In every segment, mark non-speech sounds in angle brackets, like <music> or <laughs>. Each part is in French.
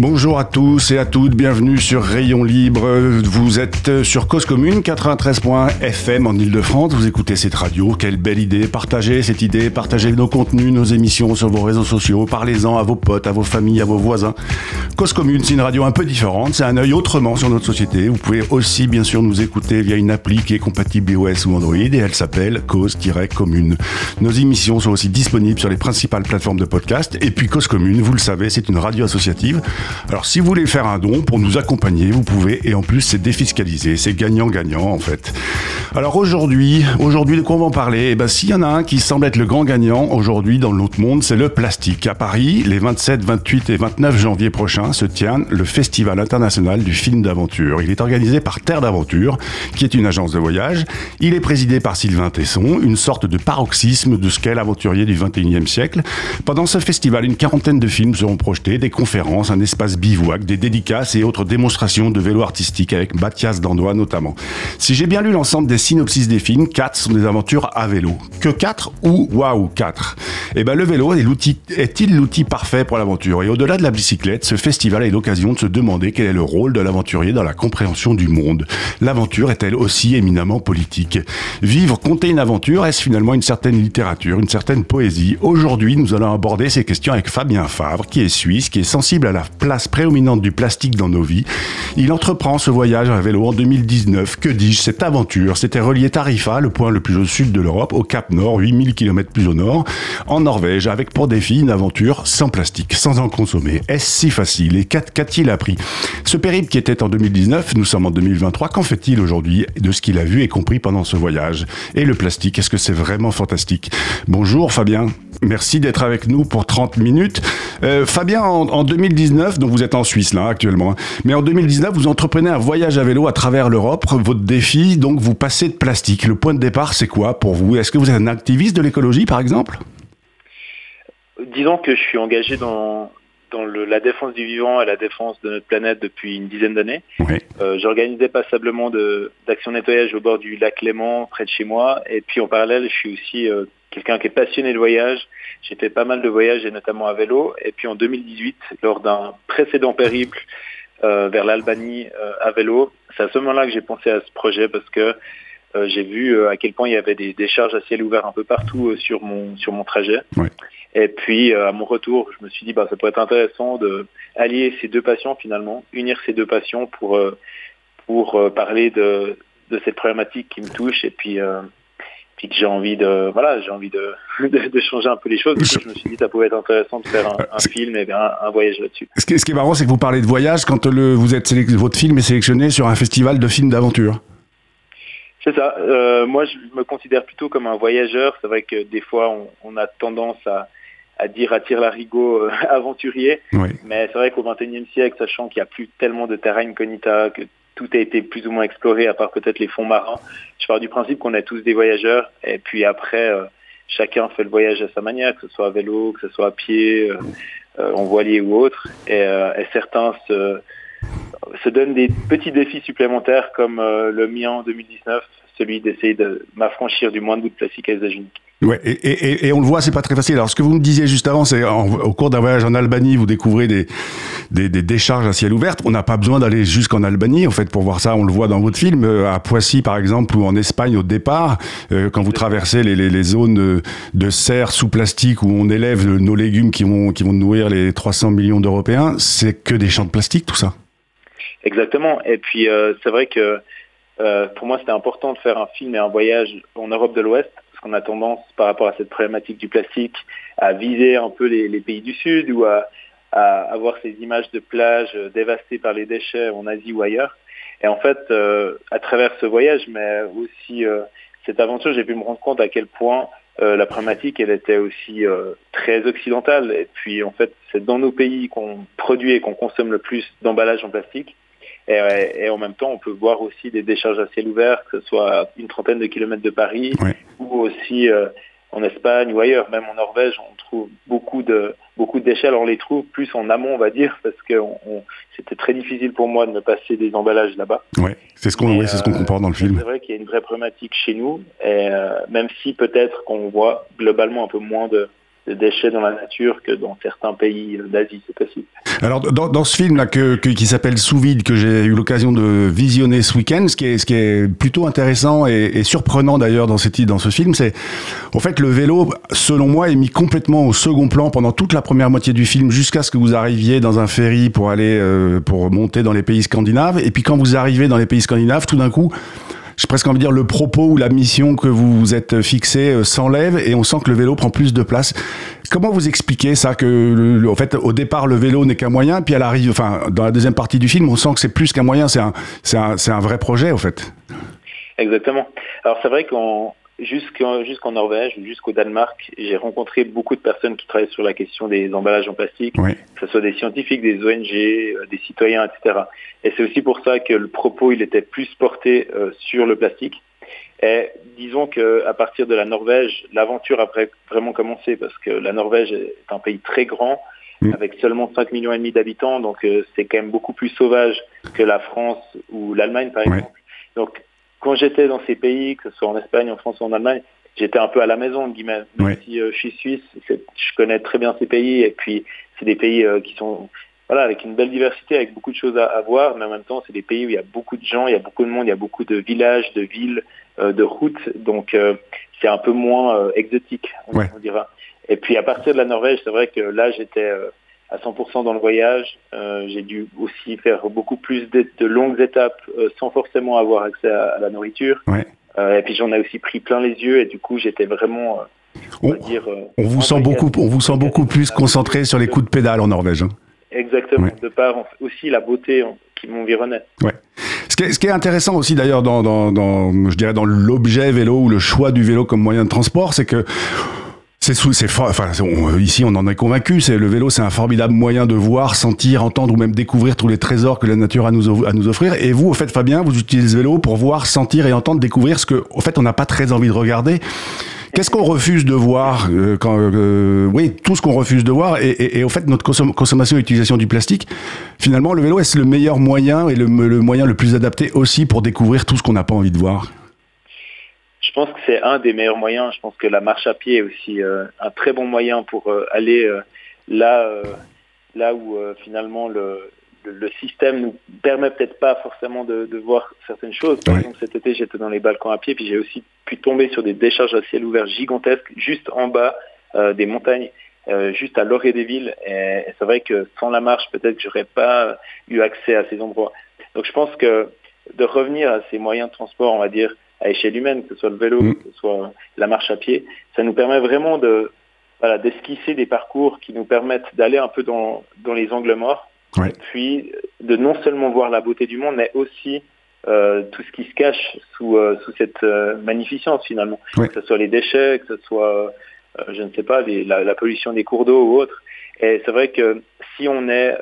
Bonjour à tous et à toutes, bienvenue sur Rayon Libre. Vous êtes sur Cause Commune 93.fm en Ile-de-France. Vous écoutez cette radio. Quelle belle idée. Partagez cette idée, partagez nos contenus, nos émissions sur vos réseaux sociaux. Parlez-en à vos potes, à vos familles, à vos voisins. Cause Commune, c'est une radio un peu différente. C'est un œil autrement sur notre société. Vous pouvez aussi, bien sûr, nous écouter via une appli qui est compatible iOS ou Android et elle s'appelle Cause-Commune. Nos émissions sont aussi disponibles sur les principales plateformes de podcast. Et puis Cause Commune, vous le savez, c'est une radio associative. Alors si vous voulez faire un don pour nous accompagner, vous pouvez et en plus c'est défiscalisé, c'est gagnant-gagnant en fait. Alors aujourd'hui, aujourd'hui de quoi on va en parler? Eh ben s'il y en a un qui semble être le grand gagnant aujourd'hui dans l'autre monde, c'est le plastique. À Paris, les 27, 28 et 29 janvier prochains se tient le Festival international du film d'aventure. Il est organisé par Terre d'aventure, qui est une agence de voyage. Il est présidé par Sylvain Tesson, une sorte de paroxysme de ce qu'est l'aventurier du 21e siècle. Pendant ce festival, une quarantaine de films seront projetés, des conférences, un bivouac, des dédicaces et autres démonstrations de vélo artistique avec Mathias Dandois notamment. Si j'ai bien lu l'ensemble des synopsis des films, 4 sont des aventures à vélo. Que 4 ou waouh 4 Eh ben le vélo est l'outil, est-il l'outil parfait pour l'aventure? Et au-delà de la bicyclette, ce festival est l'occasion de se demander quel est le rôle de l'aventurier dans la compréhension du monde. L'aventure est-elle aussi éminemment politique? Vivre, compter une aventure, est-ce finalement une certaine littérature, une certaine poésie? Aujourd'hui, nous allons aborder ces questions avec Fabien Favre, qui est suisse, qui est sensible à la place prédominante du plastique dans nos vies. Il entreprend ce voyage à vélo en 2019. Que dis-je? Cette aventure, c'était relié Tarifa, le point le plus au sud de l'Europe, au Cap Nord, 8000 km plus au nord, en Norvège, avec pour défi une aventure sans plastique, sans en consommer. Est-ce si facile? Et qu'a-t-il appris? Ce périple qui était en 2019, nous sommes en 2023, qu'en fait-il aujourd'hui de ce qu'il a vu et compris pendant ce voyage? Et le plastique, est-ce que c'est vraiment fantastique? Bonjour Fabien, merci d'être avec nous pour 30 minutes. Euh, Fabien, en, en 2019, donc vous êtes en Suisse là actuellement, hein, mais en 2019, vous entreprenez un voyage à vélo à travers l'Europe. Votre défi, donc vous passez de plastique. Le point de départ, c'est quoi pour vous? Est-ce que vous êtes un activiste de l'écologie par exemple? Disons que je suis engagé dans, dans le, la défense du vivant et la défense de notre planète depuis une dizaine d'années. Oui. Euh, J'organisais passablement d'actions nettoyage au bord du lac Léman, près de chez moi. Et puis en parallèle, je suis aussi euh, quelqu'un qui est passionné de voyage. J'ai fait pas mal de voyages et notamment à vélo. Et puis en 2018, lors d'un précédent périple euh, vers l'Albanie euh, à vélo, c'est à ce moment-là que j'ai pensé à ce projet parce que euh, j'ai vu à quel point il y avait des décharges à ciel ouvert un peu partout sur mon sur mon trajet. Et puis à mon retour, je me suis dit bah ça pourrait être intéressant de allier ces deux passions finalement, unir ces deux passions pour pour parler de de cette problématique qui me touche et puis euh, puis que j'ai envie de voilà j'ai envie de, <laughs> de de changer un peu les choses. Je me suis dit ça pouvait être intéressant de faire un, un C'est- film et bien un, un voyage là-dessus. ce qui, est, ce qui est marrant, c'est que vous parlez de voyage quand le, vous êtes votre film est sélectionné sur un festival de films d'aventure. C'est ça. Euh, moi, je me considère plutôt comme un voyageur. C'est vrai que des fois, on, on a tendance à, à dire à tire larigot euh, <laughs> aventurier, Oui. mais c'est vrai qu'au XXIe siècle, sachant qu'il n'y a plus tellement de terrain incognita, que tout a été plus ou moins exploré, à part peut-être les fonds marins, je pars du principe qu'on est tous des voyageurs. Et puis après, euh, chacun fait le voyage à sa manière, que ce soit à vélo, que ce soit à pied, euh, euh, en voilier ou autre. Et, certains se se donnent des petits défis supplémentaires comme le mien en 2019, celui d'essayer de m'affranchir du moins de bout de plastique à usage unique. Ouais, et, et, on le voit, c'est pas très facile. Alors, ce que vous me disiez juste avant, c'est au cours d'un voyage en Albanie, vous découvrez des, des, des décharges à ciel ouvert. On n'a pas besoin d'aller jusqu'en Albanie, en fait, pour voir ça. On le voit dans votre film, euh, à Poissy, par exemple, ou en Espagne au départ, euh, quand vous traversez les, les, les zones de serre sous plastique où on élève nos légumes qui vont, qui vont nourrir les 300 millions d'Européens, c'est que des champs de plastique, tout ça. Exactement. Et puis euh, c'est vrai que pour moi c'était important de faire un film et un voyage en Europe de l'Ouest qu'on a tendance par rapport à cette problématique du plastique à viser un peu les, pays du Sud ou à, à avoir ces images de plages euh, dévastées par les déchets en Asie ou ailleurs. Et en fait, euh, à travers ce voyage, mais aussi euh, cette aventure, j'ai pu me rendre compte à quel point la problématique, elle était aussi très occidentale. Et puis, en fait, c'est dans nos pays qu'on produit et qu'on consomme le plus d'emballages en plastique. Et, en même temps, on peut voir aussi des décharges à ciel ouvert, que ce soit à une trentaine de kilomètres de Paris, aussi en Espagne ou ailleurs, même en Norvège, on trouve beaucoup de beaucoup de déchets. Alors on les trouve plus en amont, on va dire, parce que c'était très difficile pour moi de me passer des emballages là-bas. Ouais, c'est ce qu'on c'est ce qu'on comprend dans le film. C'est vrai qu'il y a une vraie problématique chez nous, et euh, même si peut-être qu'on voit globalement un peu moins de déchets dans la nature que dans certains pays d'Asie, c'est possible. Alors dans, dans ce film là que, qui s'appelle Sous vide que j'ai eu l'occasion de visionner ce week-end, ce qui est ce qui est plutôt intéressant et, surprenant d'ailleurs dans dans ce film, c'est en fait le vélo, selon moi, est mis complètement au second plan pendant toute la première moitié du film jusqu'à ce que vous arriviez dans un ferry pour aller euh, pour monter dans les pays scandinaves et puis quand vous arrivez dans les pays scandinaves, tout d'un coup j'ai presque envie de dire, le propos ou la mission que vous vous êtes fixé euh, s'enlève et on sent que le vélo prend plus de place. Comment vous expliquez ça que, en fait, au départ, le vélo n'est qu'un moyen, puis à l'arrivée, enfin, dans la deuxième partie du film, on sent que c'est plus qu'un moyen, c'est un, c'est un, c'est un vrai projet, en fait? Exactement. Alors c'est vrai qu'en jusqu'en Norvège ou jusqu'au Danemark, j'ai rencontré beaucoup de personnes qui travaillent sur la question des emballages en plastique, que ce soit des scientifiques, des ONG, euh, des citoyens, etc. Et c'est aussi pour ça que le propos il était plus porté euh, sur le plastique. Et disons que à partir de la Norvège, l'aventure a vraiment commencé parce que la Norvège est un pays très grand mm. avec seulement 5 millions et demi d'habitants, donc euh, c'est quand même beaucoup plus sauvage que la France ou l'Allemagne par exemple. Donc quand j'étais dans ces pays, que ce soit en Espagne, en France ou en Allemagne, j'étais un peu à la maison, guillemets. Même si euh, je suis suisse, je connais très bien ces pays, et puis c'est des pays euh, qui sont voilà, avec une belle diversité, avec beaucoup de choses à, voir, mais en même temps, c'est des pays où il y a beaucoup de gens, il y a beaucoup de monde, il y a beaucoup de villages, de villes, euh, de routes, donc c'est un peu moins exotique, on, on, dira. Et puis à partir de la Norvège, c'est vrai que là, j'étais à 100% dans le voyage. Euh, j'ai dû aussi faire beaucoup plus de, de longues étapes euh, sans forcément avoir accès à, la nourriture. Ouais. Euh, et puis j'en ai aussi pris plein les yeux et du coup j'étais vraiment, on, on, dire, on vous sent beaucoup, on vous sent beaucoup plus concentré sur les coups de pédale en Norvège. Hein. Exactement, ouais. de par aussi la beauté qui m'environnait. Ouais. Ce qui, est, ce qui est intéressant aussi d'ailleurs dans, dans, dans, je dirais dans l'objet vélo ou le choix du vélo comme moyen de transport, c'est que c'est enfin ici on en est convaincu, c'est le vélo c'est un formidable moyen de voir, sentir, entendre ou même découvrir tous les trésors que la nature a nous à nous offrir et vous au fait Fabien, vous utilisez le vélo pour voir, sentir et entendre, découvrir ce que au fait on n'a pas très envie de regarder. Qu'est-ce qu'on refuse de voir euh, quand, euh, Oui, tout ce qu'on refuse de voir. Et, et, et, au fait, notre consommation et utilisation du plastique, finalement, le vélo est le meilleur moyen et le moyen le plus adapté aussi pour découvrir tout ce qu'on n'a pas envie de voir? Je pense que c'est un des meilleurs moyens. Je pense que la marche à pied est aussi euh, un très bon moyen pour euh, aller euh, là, là où finalement le, le, le, système nous permet peut-être pas forcément de, de, voir certaines choses. Par oui. exemple, cet été, j'étais dans les balcons à pied, puis j'ai aussi pu tomber sur des décharges à ciel ouvert gigantesques juste en bas des montagnes. juste à l'orée des villes et, et c'est vrai que sans la marche peut-être que j'aurais pas eu accès à ces endroits donc je pense que de revenir à ces moyens de transport on va dire à échelle humaine, que ce soit le vélo, mmh. que ce soit la marche à pied. Ça nous permet vraiment de voilà, d'esquisser des parcours qui nous permettent d'aller un peu dans, dans les angles morts, ouais. et puis de non seulement voir la beauté du monde, mais aussi euh, tout ce qui se cache sous, euh, sous cette euh, magnificence finalement, ouais. que ce soit les déchets, que ce soit, je ne sais pas, les, la, la, pollution des cours d'eau ou autre. Et c'est vrai que si on est,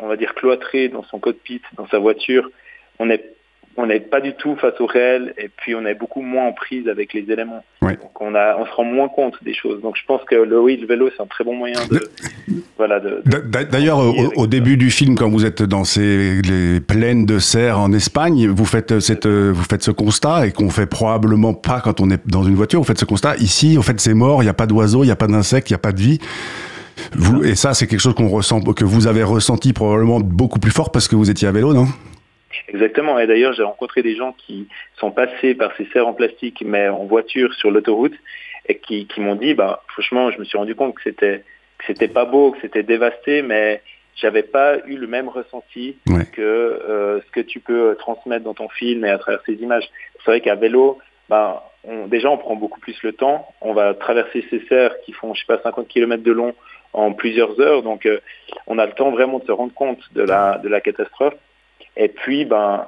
on va dire, cloîtré dans son cockpit, dans sa voiture, on est on n'est pas du tout face au réel et puis on est beaucoup moins en prise avec les éléments. Ouais. Donc on a, on se rend moins compte des choses. Donc je pense que le oui, le vélo c'est un très bon moyen de, voilà. De, D'ailleurs, au, au, début du film, quand vous êtes dans ces les plaines de serre en Espagne, vous faites cette, vous faites ce constat et qu'on fait probablement pas quand on est dans une voiture. Vous faites ce constat. Ici, en fait, c'est mort. Il n'y a pas d'oiseaux, il n'y a pas d'insectes, il n'y a pas de vie. Vous, et ça, c'est quelque chose qu'on ressent, que vous avez ressenti probablement beaucoup plus fort parce que vous étiez à vélo, non? Exactement. Et d'ailleurs, j'ai rencontré des gens qui sont passés par ces serres en plastique, mais en voiture sur l'autoroute, et qui, qui m'ont dit, bah, franchement, je me suis rendu compte que c'était que c'était pas beau, que c'était dévasté, mais j'avais pas eu le même ressenti ouais. que euh, ce que tu peux transmettre dans ton film et à travers ces images. C'est vrai qu'à vélo, bah, on, déjà, on prend beaucoup plus le temps. On va traverser ces serres qui font, je sais pas, 50 km de long en plusieurs heures. Donc, euh, on a le temps vraiment de se rendre compte de la, de la catastrophe. Et puis, ben,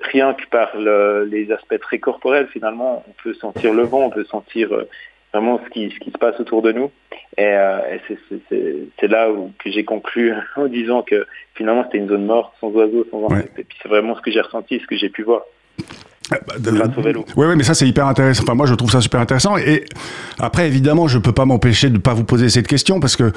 rien que par le, les aspects très corporels, finalement, on peut sentir le vent, on peut sentir euh, vraiment ce qui, ce qui se passe autour de nous. Et, euh, c'est là où que j'ai conclu <laughs> en disant que finalement c'était une zone morte, sans oiseaux, sans insectes. Et puis c'est vraiment ce que j'ai ressenti, ce que j'ai pu voir. Ah, bah, oui, oui, mais ça c'est hyper intéressant. Enfin, moi je trouve ça super intéressant. Et après, évidemment, je peux pas m'empêcher de ne pas vous poser cette question parce que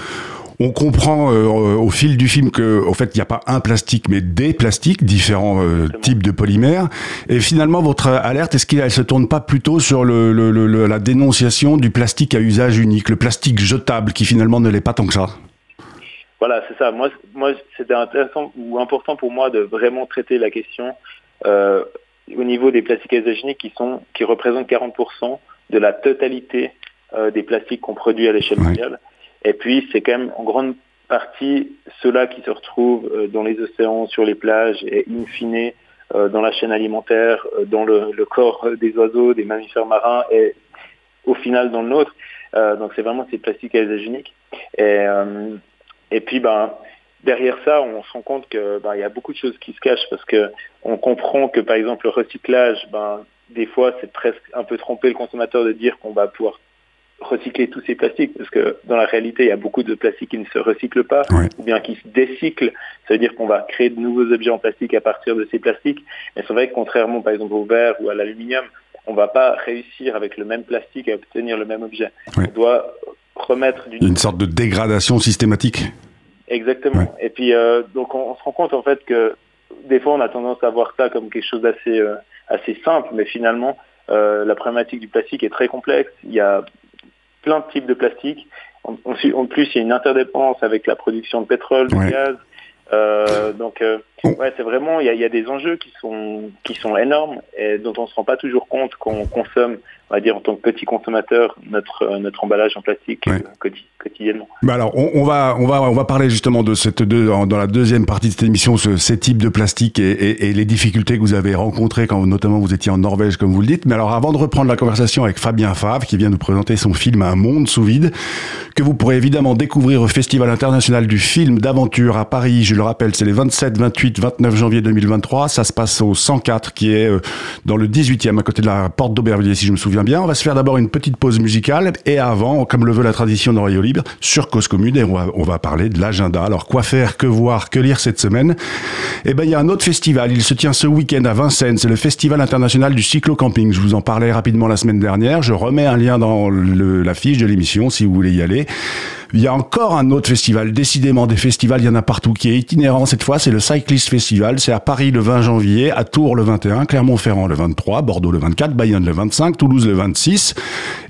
on comprend euh, au fil du film que, au fait, il n'y a pas un plastique, mais des plastiques, différents euh, types de polymères. Et finalement, votre alerte, est-ce qu'elle se tourne pas plutôt sur le, le, la dénonciation du plastique à usage unique, le plastique jetable, qui finalement ne l'est pas tant que ça? Voilà, c'est ça. Moi, moi, c'était intéressant ou important pour moi de vraiment traiter la question euh, au niveau des plastiques à usage unique qui sont, qui représentent 40% de la totalité des plastiques qu'on produit à l'échelle mondiale. Et puis, c'est quand même en grande partie ceux-là qui se retrouvent euh, dans les océans, sur les plages et in fine euh, dans la chaîne alimentaire, euh, dans le, corps des oiseaux, des mammifères marins et au final dans le nôtre. donc c'est vraiment ces plastiques unique. Et, et puis ben, derrière ça, on se rend compte qu'il ben, y a beaucoup de choses qui se cachent parce que on comprend que par exemple le recyclage, ben, des fois c'est presque un peu tromper le consommateur de dire qu'on va pouvoir recycler tous ces plastiques, parce que dans la réalité, il y a beaucoup de plastiques qui ne se recyclent pas, ou bien qui se décyclent. Ça veut dire qu'on va créer de nouveaux objets en plastique à partir de ces plastiques. Mais c'est vrai que contrairement, par exemple, au verre ou à l'aluminium, on ne va pas réussir avec le même plastique à obtenir le même objet. On doit remettre une sorte de dégradation systématique. Exactement. Et puis, euh, donc, on, se rend compte en fait que des fois, on a tendance à voir ça comme quelque chose d'assez euh, assez simple, mais finalement, euh, la problématique du plastique est très complexe. Il y a plein de types de plastique. En, en, plus, il y a une interdépendance avec la production de pétrole, de gaz. Euh, donc, euh, ouais, c'est vraiment, il y, y, a des enjeux qui sont, qui sont énormes et dont on ne se rend pas toujours compte qu'on consomme on va dire en tant que petit consommateur notre euh, notre emballage en plastique euh, quotidiennement. Bah alors on, on, va on va on va parler justement de cette deux, dans la deuxième partie de cette émission ce, ces types de plastique et, et, et, les difficultés que vous avez rencontrées quand notamment vous étiez en Norvège comme vous le dites. Mais alors avant de reprendre la conversation avec Fabien Favre qui vient nous présenter son film Un monde sous vide que vous pourrez évidemment découvrir au Festival international du film d'aventure à Paris. Je le rappelle, c'est les 27, 28, 29 janvier 2023. Ça se passe au 104 qui est euh, dans le 18e à côté de la porte d'Aubervilliers si je me souviens bien. On va se faire d'abord une petite pause musicale et avant, comme le veut la tradition Libre, sur Cause Commune et on va, on va parler de l'agenda. Alors quoi faire, que voir, que lire cette semaine? Eh ben il y a un autre festival. Il se tient ce week-end à Vincennes. C'est le Festival international du cyclo-camping. Je vous en parlais rapidement la semaine dernière. Je remets un lien dans le, la fiche de l'émission si vous voulez y aller. Il y a encore un autre festival, décidément des festivals, il y en a partout, qui est itinérant cette fois, c'est le Cyclist Festival. C'est à Paris le 20 janvier, à Tours le 21, Clermont-Ferrand le 23, Bordeaux le 24, Bayonne le 25, Toulouse le 26.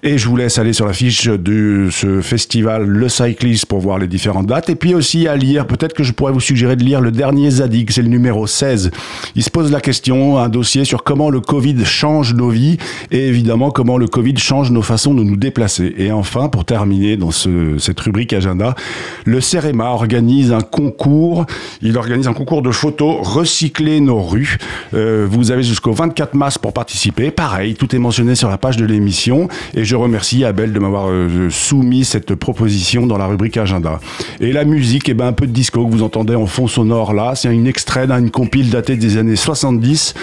Et je vous laisse aller sur la fiche de ce festival, le Cyclist, pour voir les différentes dates. Et puis aussi à lire, peut-être que je pourrais vous suggérer de lire le dernier Zadig, c'est le numéro 16. Il se pose la question, un dossier sur comment le Covid change nos vies et évidemment comment le Covid change nos façons de nous déplacer. Et enfin, pour terminer dans ce, cette rubrique agenda. Le CEREMA organise un concours. Il organise un concours de photos Recycler nos rues. Euh, vous avez jusqu'au 24 mars pour participer. Pareil, tout est mentionné sur la page de l'émission. Et je remercie Abel de m'avoir euh, soumis cette proposition dans la rubrique agenda. Et la musique, eh ben un peu de disco que vous entendez en fond sonore là. C'est une extrait d'une compile datée des années 70.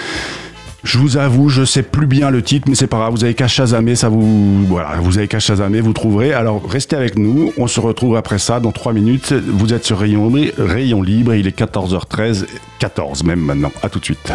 Je vous avoue, je sais plus bien le titre, mais c'est pas grave. Vous avez qu'à chasamer, ça vous, voilà, vous avez qu'à chasamer, vous trouverez. Alors, restez avec nous. On se retrouve après ça dans 3 minutes. Vous êtes sur Rayon, Rayon Libre. Il est 14h13, 14 même maintenant. À tout de suite.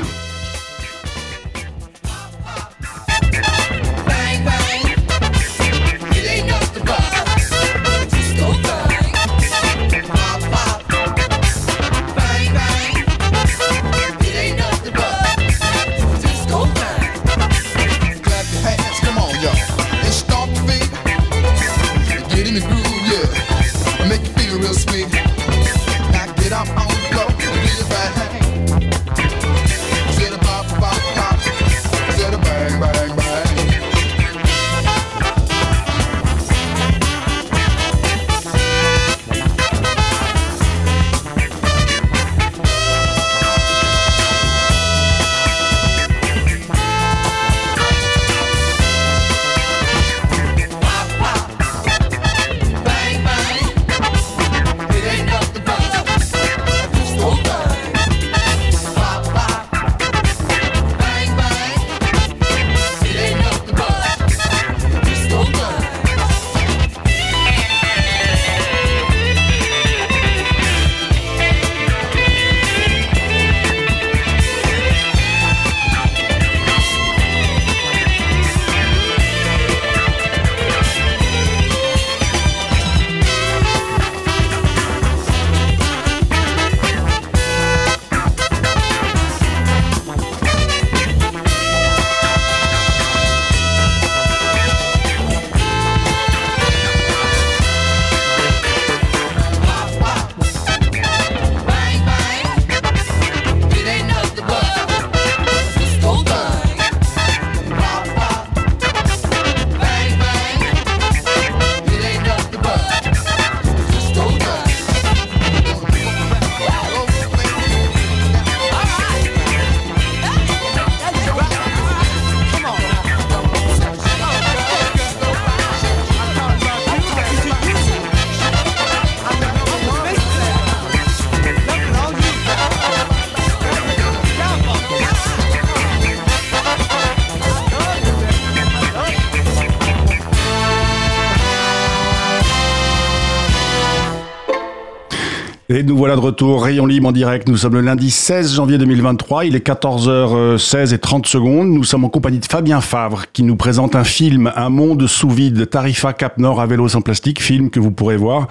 Et nous voilà de retour, Rayon Libre en direct. Nous sommes le lundi 16 janvier 2023. Il est 14h16 et 30 secondes. Nous sommes en compagnie de Fabien Favre qui nous présente un film, Un monde sous vide, Tarifa Cap Nord à vélo sans plastique, film que vous pourrez voir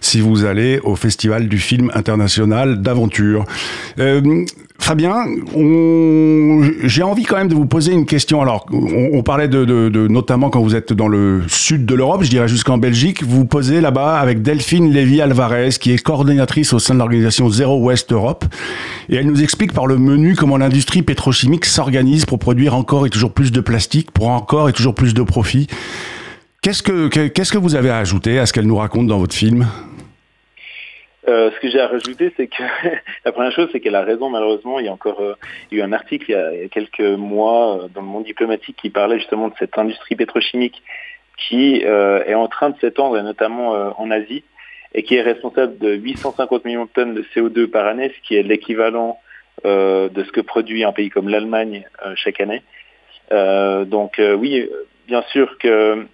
si vous allez au Festival du film international d'aventure. Euh, Fabien, j'ai envie quand même de vous poser une question. Alors, on, parlait de, notamment quand vous êtes dans le sud de l'Europe, je dirais jusqu'en Belgique, vous posez là-bas avec Delphine Lévy-Alvarez, qui est coordinatrice au sein de l'organisation Zero West Europe, et elle nous explique par le menu comment l'industrie pétrochimique s'organise pour produire encore et toujours plus de plastique, pour encore et toujours plus de profit. Qu'est-ce que, qu'est-ce que vous avez à ajouter à ce qu'elle nous raconte dans votre film? Euh, ce que j'ai à rajouter, c'est que <laughs> la première chose, c'est qu'elle a raison. Malheureusement, il y a encore euh, eu un article il y, a, quelques mois euh, dans le monde diplomatique qui parlait justement de cette industrie pétrochimique qui est en train de s'étendre, et notamment en Asie, et qui est responsable de 850 millions de tonnes de CO2 par année, ce qui est l'équivalent de ce que produit un pays comme l'Allemagne chaque année. donc oui, bien sûr que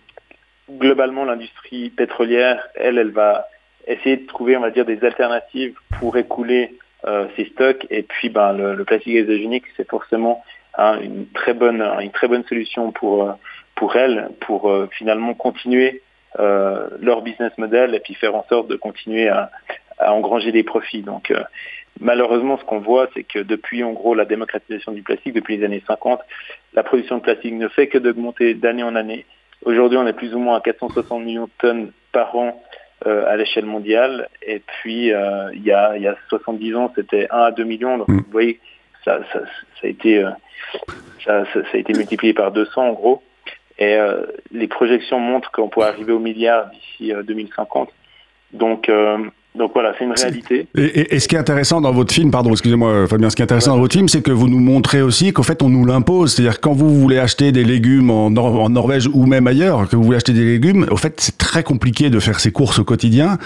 globalement, l'industrie pétrolière, elle, elle va essayer de trouver, on va dire, des alternatives pour écouler euh, ces stocks. Et puis, ben, le, plastique isogénique, c'est forcément hein, une très bonne, une très bonne solution pour euh, pour elles, pour euh, finalement continuer leur business model et puis faire en sorte de continuer à, à engranger des profits. Donc, malheureusement, ce qu'on voit, c'est que depuis, en gros, la démocratisation du plastique, depuis les années 50, la production de plastique ne fait que d'augmenter d'année en année. Aujourd'hui, on est plus ou moins à 460 millions de tonnes par an euh, à l'échelle mondiale. Et puis, euh, il, y a, il y a 70 ans, c'était 1 à 2 millions. Donc, mm. vous voyez, ça, ça, ça a été, euh, ça, ça, a été multiplié par 200 en gros. Et les projections montrent qu'on pourrait arriver au milliard d'ici 2050. Donc, donc voilà, c'est une réalité. Et, ce qui est intéressant dans votre film, pardon, excusez-moi Fabien, ce qui est intéressant dans votre film, c'est que vous nous montrez aussi qu'en fait on nous l'impose. C'est-à-dire quand vous voulez acheter des légumes en, en, Norvège ou même ailleurs, que vous voulez acheter des légumes, au fait c'est très compliqué de faire ses courses au quotidien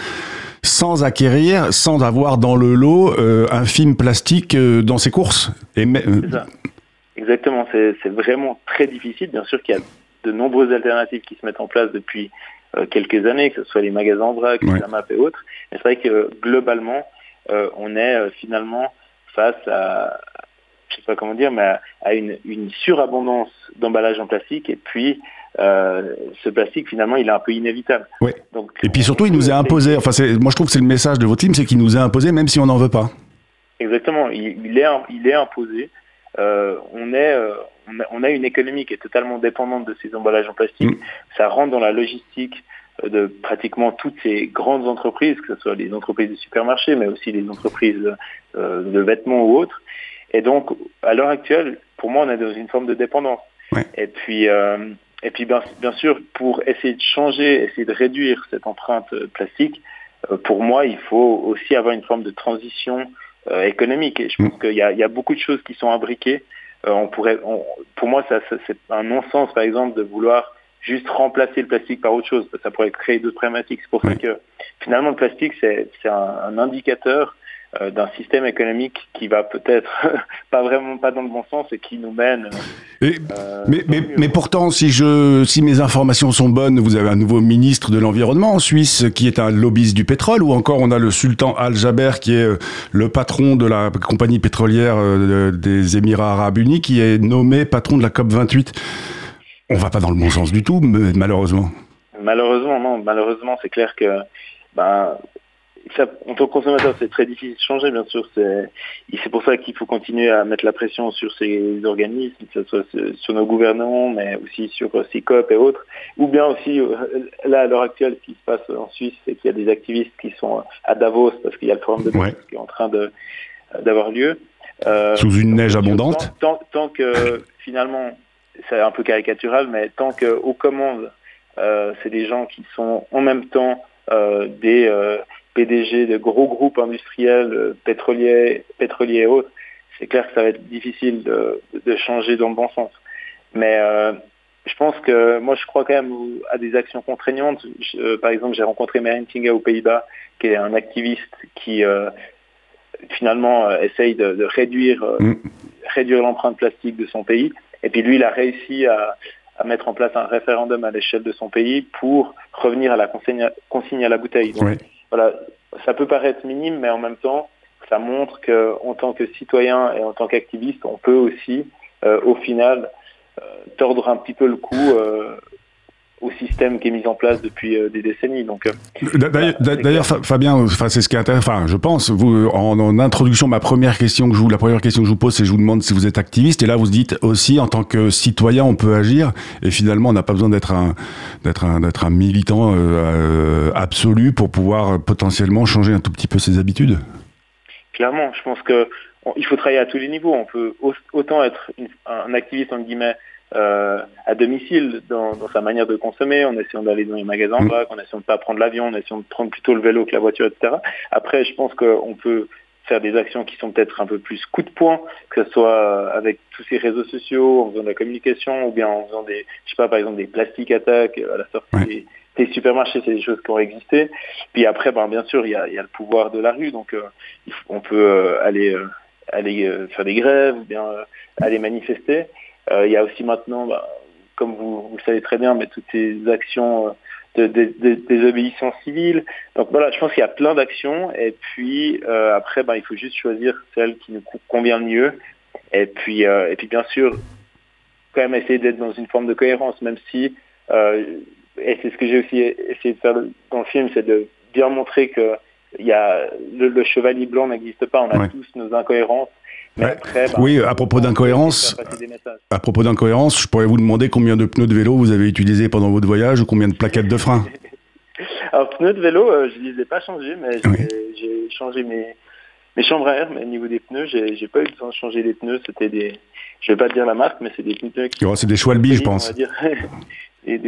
sans acquérir, sans avoir dans le lot euh, un film plastique euh, dans ses courses. Et ça. Exactement, c'est vraiment très difficile. Bien sûr qu'il y a de nombreuses alternatives qui se mettent en place depuis euh, quelques années, que ce soit les magasins en vrac, la map et autres. Mais c'est vrai que globalement, euh, on est euh, finalement face à, je sais pas comment dire, mais à, une, une, surabondance d'emballage en plastique et puis ce plastique finalement il est un peu inévitable. Donc, et puis surtout il nous est imposé. Enfin moi je trouve que c'est le message de votre team, c'est qu'il nous est imposé même si on n'en veut pas. Exactement, il, il, est il est imposé. on est on a, une économie qui est totalement dépendante de ces emballages en plastique. Mm. Ça rentre dans la logistique euh, de pratiquement toutes ces grandes entreprises, que ce soit les entreprises de supermarchés, mais aussi les entreprises euh, de vêtements ou autres. Et donc, à l'heure actuelle, pour moi, on est dans une forme de dépendance. Et puis, euh, et puis bien, bien, sûr, pour essayer de changer, essayer de réduire cette empreinte plastique, pour moi, il faut aussi avoir une forme de transition économique. Et je pense mm. qu'il y, y, a beaucoup de choses qui sont imbriquées. Euh, on pourrait, pour moi, ça, c'est un non-sens, par exemple, de vouloir juste remplacer le plastique par autre chose. Ça pourrait créer d'autres problématiques. C'est pour ça que finalement, le plastique, c'est un, un indicateur d'un système économique qui va peut-être <laughs> pas vraiment pas dans le bon sens et qui nous mène. Euh, mais, mais, mais, pourtant, si je, si mes informations sont bonnes, vous avez un nouveau ministre de l'environnement en Suisse qui est un lobbyiste du pétrole, ou encore on a le sultan Al Jaber qui est euh, le patron de la compagnie pétrolière des Émirats Arabes Unis, qui est nommé patron de la COP 28. On va pas dans le bon sens du tout, malheureusement. Malheureusement, non. Malheureusement, c'est clair que ben, en tant que consommateur, c'est très difficile de changer, bien sûr. C'est pour ça qu'il faut continuer à mettre la pression sur ces organismes, que ce soit sur nos gouvernements, mais aussi sur CICOP et autres. Ou bien aussi, euh, là, à l'heure actuelle, ce qui se passe en Suisse, c'est qu'il y a des activistes qui sont à Davos, parce qu'il y a le forum de Davos qui est en train d'avoir lieu. Euh, Sous une neige abondante tant, que, finalement, c'est un peu caricatural, mais tant qu'aux commandes, euh, c'est des gens qui sont en même temps des PDG de gros groupes industriels euh, pétroliers, pétroliers et autres, c'est clair que ça va être difficile de, changer dans le bon sens. Mais euh, je pense que moi je crois quand même à des actions contraignantes. Euh, par exemple, j'ai rencontré Tinga aux Pays-Bas, qui est un activiste qui finalement essaye de, réduire mm. réduire l'empreinte plastique de son pays. Et puis lui, il a réussi à, à mettre en place un référendum à l'échelle de son pays pour revenir à la consigne, consigne à la bouteille. Donc, voilà, ça peut paraître minime, mais en même temps, ça montre qu'en tant que citoyen et en tant qu'activiste, on peut aussi, au final, tordre un petit peu le cou au système qui est mis en place depuis euh, des décennies. Donc, euh, d'ailleurs, Fabien, enfin, c'est ce qui est intéressant. Enfin, je pense, vous, en, introduction, ma première question que je vous, la première question que je vous pose, c'est je vous demande si vous êtes activiste. Et là, vous dites aussi, en tant que citoyen, on peut agir. Et finalement, on n'a pas besoin d'être un, d'être un, d'être un militant euh, absolu pour pouvoir potentiellement changer un tout petit peu ses habitudes. Clairement, je pense que il faut travailler à tous les niveaux. On peut autant être un activiste en guillemets euh, à domicile dans, sa manière de consommer, en essayant d'aller dans les magasins en vrac, en essayant de ne pas prendre l'avion, en essayant de prendre plutôt le vélo que la voiture, etc. Après, je pense qu'on peut faire des actions qui sont peut-être un peu plus coup de poing, que ce soit avec tous ces réseaux sociaux, en faisant de la communication, ou bien en faisant des, je sais pas, par exemple des plastiques attaques à la sortie des, supermarchés, c'est des choses qui ont existé. Puis après, ben, bien sûr, il y a, y a, le pouvoir de la rue, donc euh, on peut euh, aller, aller faire des grèves, ou bien aller manifester. Euh, il y a aussi maintenant, bah, comme vous, le savez très bien, mais toutes ces actions euh, de, désobéissance civile. Donc voilà, je pense qu'il y a plein d'actions et puis euh, après, bah, il faut juste choisir celle qui nous convient le mieux. Et puis, et puis bien sûr, quand même essayer d'être dans une forme de cohérence, même si, et c'est ce que j'ai aussi essayé de faire dans le film, c'est de bien montrer que il y a, le chevalier blanc n'existe pas, on a tous nos incohérences bah, oui, à propos d'incohérence, à propos d'incohérence, je pourrais vous demander combien de pneus de vélo vous avez utilisés pendant votre voyage ou combien de plaquettes de frein <laughs> Alors, pneus de vélo, euh, je ne les ai pas changés, mais j'ai changé mes, mes chambres à air, mais au niveau des pneus, j'ai pas eu besoin de changer les pneus. C'était des, je vais pas dire la marque, mais c'est des pneus qui. Oh, c'est des Schwalbe, je pense. <laughs> et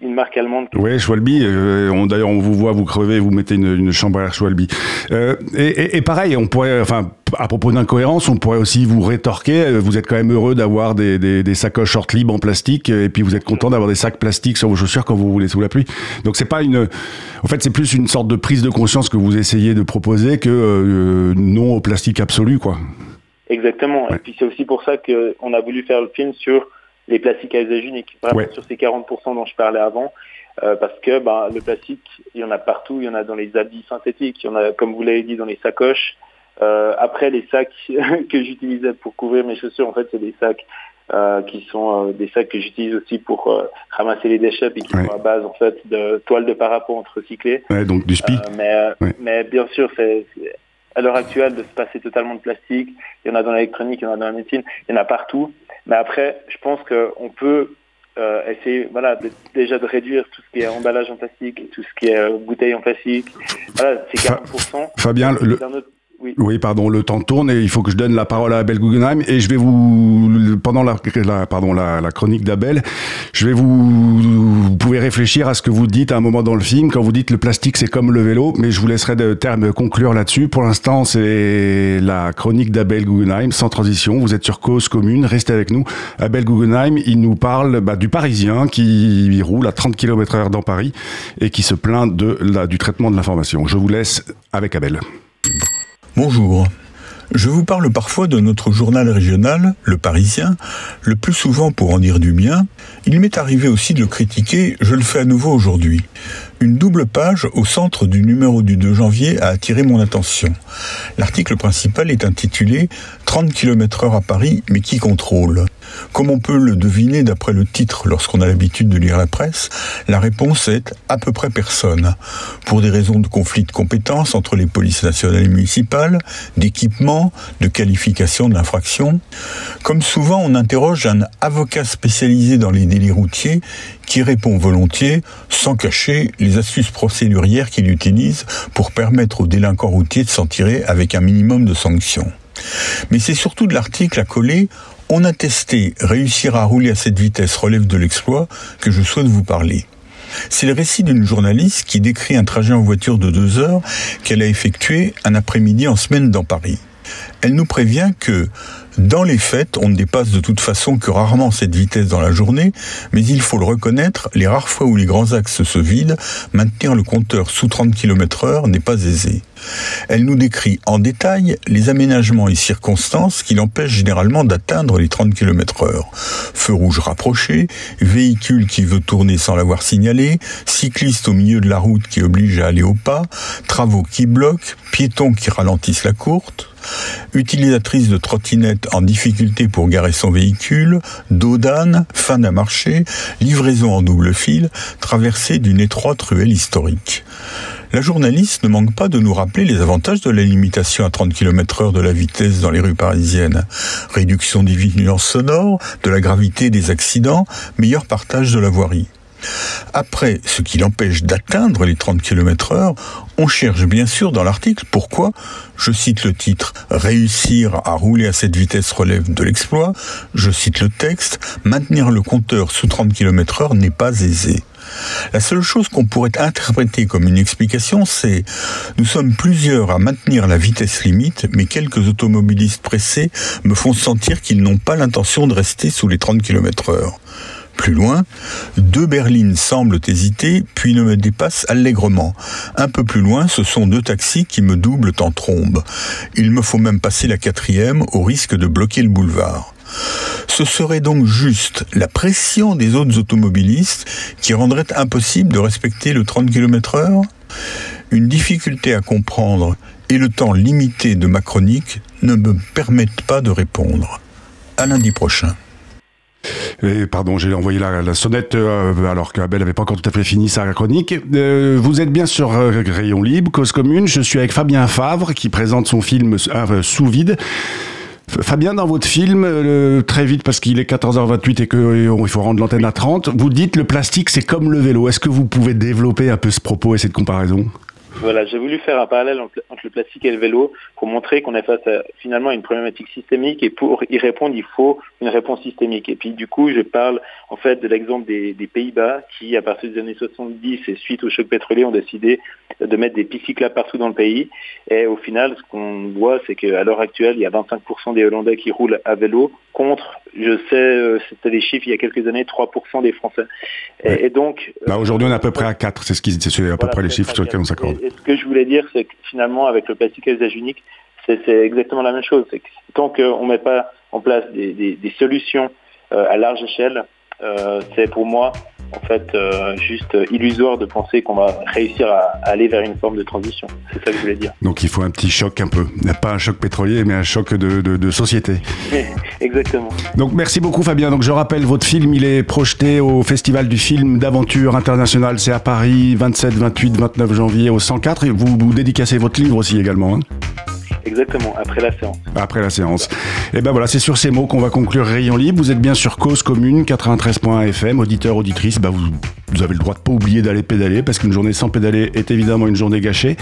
une marque allemande. Oui, Schwalbe. Euh, D'ailleurs, on vous voit, vous crevez, vous mettez une, une chambre à air Schwalbe. Euh, et, et, pareil, on pourrait, enfin, à propos d'incohérence, on pourrait aussi vous rétorquer. Euh, vous êtes quand même heureux d'avoir des, des, des, sacoches short libres en plastique, et puis vous êtes content d'avoir des sacs plastiques sur vos chaussures quand vous roulez sous la pluie. Donc c'est pas une, en fait, c'est plus une sorte de prise de conscience que vous essayez de proposer que euh, non au plastique absolu, quoi. Exactement. Et puis c'est aussi pour ça qu'on a voulu faire le film sur les plastiques à usage unique, vraiment sur ces 40% dont je parlais avant, euh, parce que bah, le plastique, il y en a partout, il y en a dans les habits synthétiques, il y en a, comme vous l'avez dit, dans les sacoches. Euh, après, les sacs <laughs> que j'utilisais pour couvrir mes chaussures, en fait, c'est des sacs euh, qui sont des sacs que j'utilise aussi pour ramasser les déchets et qui sont à base en fait de toiles de parapluie entre Ouais, donc du spi. mais, mais bien sûr, c'est à l'heure actuelle de se passer totalement de plastique. Il y en a dans l'électronique, il y en a dans la médecine, il y en a partout. Mais après, je pense qu'on peut euh, essayer voilà, déjà de réduire tout ce qui est emballage en plastique, tout ce qui est euh, bouteille en plastique. Voilà, c'est 40%. Fabien, le, oui. pardon, le temps tourne et il faut que je donne la parole à Abel Guggenheim et je vais vous, pendant la, pardon, la, chronique d'Abel, je vais vous, vous pouvez réfléchir à ce que vous dites à un moment dans le film quand vous dites le plastique c'est comme le vélo, mais je vous laisserai de terme conclure là-dessus. Pour l'instant, c'est la chronique d'Abel Guggenheim, sans transition. Vous êtes sur cause commune, restez avec nous. Abel Guggenheim, il nous parle bah, du Parisien qui roule à 30 km heure dans Paris et qui se plaint de la, du traitement de l'information. Je vous laisse avec Abel. Bonjour. Je vous parle parfois de notre journal régional, Le Parisien, le plus souvent pour en dire du bien. Il m'est arrivé aussi de le critiquer, je le fais à nouveau aujourd'hui. Une double page au centre du numéro du 2 janvier a attiré mon attention. L'article principal est intitulé 30 km heure à Paris, mais qui contrôle? Comme on peut le deviner d'après le titre lorsqu'on a l'habitude de lire la presse, la réponse est à peu près personne. Pour des raisons de conflit de compétences entre les polices nationales et municipales, d'équipement, de qualification de l'infraction. Comme souvent, on interroge un avocat spécialisé dans les délits routiers qui répond volontiers, sans cacher, les astuces procédurières qu'il utilise pour permettre aux délinquants routiers de s'en tirer avec un minimum de sanctions. Mais c'est surtout de l'article à coller On a testé, réussir à rouler à cette vitesse relève de l'exploit que je souhaite vous parler. C'est le récit d'une journaliste qui décrit un trajet en voiture de deux heures qu'elle a effectué un après-midi en semaine dans Paris. Elle nous prévient que dans les faits, on ne dépasse de toute façon que rarement cette vitesse dans la journée, mais il faut le reconnaître, les rares fois où les grands axes se vident, maintenir le compteur sous 30 km heure n'est pas aisé. Elle nous décrit en détail les aménagements et circonstances qui l'empêchent généralement d'atteindre les 30 km heure. Feu rouge rapproché, véhicule qui veut tourner sans l'avoir signalé, cycliste au milieu de la route qui oblige à aller au pas, travaux qui bloquent, piétons qui ralentissent la courte, utilisatrice de trottinette en difficulté pour garer son véhicule, dos d'âne, fin d'un marché, livraison en double fil, traversée d'une étroite ruelle historique. La journaliste ne manque pas de nous rappeler les avantages de la limitation à 30 km heure de la vitesse dans les rues parisiennes. Réduction des violences sonores, de la gravité des accidents, meilleur partage de la voirie. Après ce qui l'empêche d'atteindre les 30 km heure, on cherche bien sûr dans l'article pourquoi, je cite le titre, réussir à rouler à cette vitesse relève de l'exploit, je cite le texte, maintenir le compteur sous 30 km heure n'est pas aisé. La seule chose qu'on pourrait interpréter comme une explication, c'est nous sommes plusieurs à maintenir la vitesse limite, mais quelques automobilistes pressés me font sentir qu'ils n'ont pas l'intention de rester sous les 30 km heure. Plus loin, deux berlines semblent hésiter, puis ne me dépassent allègrement. Un peu plus loin, ce sont deux taxis qui me doublent en trombe. Il me faut même passer la quatrième au risque de bloquer le boulevard. Ce serait donc juste la pression des autres automobilistes qui rendrait impossible de respecter le 30 km heure? Une difficulté à comprendre et le temps limité de ma chronique ne me permettent pas de répondre. À lundi prochain. Pardon, j'ai envoyé la, sonnette euh, alors qu'Abel n'avait pas encore tout à fait fini sa chronique. Euh, vous êtes bien sur euh, Rayon Libre, Cause Commune. Je suis avec Fabien Favre qui présente son film Sous vide. Fabien, dans votre film, très vite parce qu'il est 14h28 et qu'il faut rendre l'antenne à 30, vous dites le plastique c'est comme le vélo. Est-ce que vous pouvez développer un peu ce propos et cette comparaison? Voilà, j'ai voulu faire un parallèle entre, le plastique et le vélo pour montrer qu'on est face à finalement une problématique systémique et pour y répondre, il faut une réponse systémique. Et puis du coup, je parle en fait de l'exemple des, Pays-Bas qui, à partir des années 70 et suite au choc pétrolier, ont décidé de mettre des pistes cyclables partout dans le pays. Et au final, ce qu'on voit, c'est qu'à l'heure actuelle, il y a 25% des Hollandais qui roulent à vélo contre, je sais, euh, c'était des chiffres il y a quelques années, 3% des Français. Et, donc... Bah, aujourd'hui, on est à peu près à 4, c'est ce qui, c'est à peu près les chiffres sur lesquels on s'accorde. Et, ce que je voulais dire, c'est que finalement, avec le plastique à usage unique, c'est exactement la même chose. Tant qu'on ne met pas en place des, solutions euh, à large échelle, euh, c'est pour moi en fait euh, juste illusoire de penser qu'on va réussir à, aller vers une forme de transition. C'est ça que je voulais dire. Donc il faut un petit choc un peu. Pas un choc pétrolier, mais un choc de, de, société. <laughs> Exactement. Donc merci beaucoup Fabien. Donc je rappelle, votre film, il est projeté au Festival du film d'aventure international. C'est à Paris, 27, 28, 29 janvier au 104. Et vous, vous dédicacez votre livre aussi également. Hein Exactement, après la séance. Après la séance. Et ben voilà, c'est sur ces mots qu'on va conclure Rayon Libre. Vous êtes bien sur Cause Commune, 93.fm, auditeur, auditrice, bah vous, vous avez le droit de pas oublier d'aller pédaler, parce qu'une journée sans pédaler est évidemment une journée gâchée.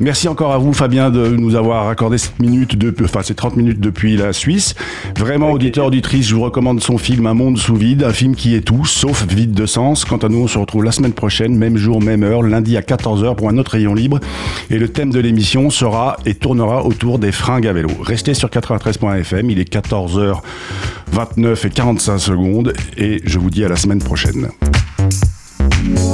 Merci encore à vous, Fabien, de nous avoir accordé cette minute, de, enfin ces 30 minutes depuis la Suisse. Vraiment, auditeur, auditrice, je vous recommande son film Un monde sous vide, un film qui est tout, sauf vide de sens. Quant à nous, on se retrouve la semaine prochaine, même jour, même heure, lundi à 14h pour un autre Rayon Libre. Et le thème de l'émission sera et tournera autour des fringues à vélo. Restez sur 93.fm, il est 14h29 et 45 secondes et je vous dis à la semaine prochaine. Thank you.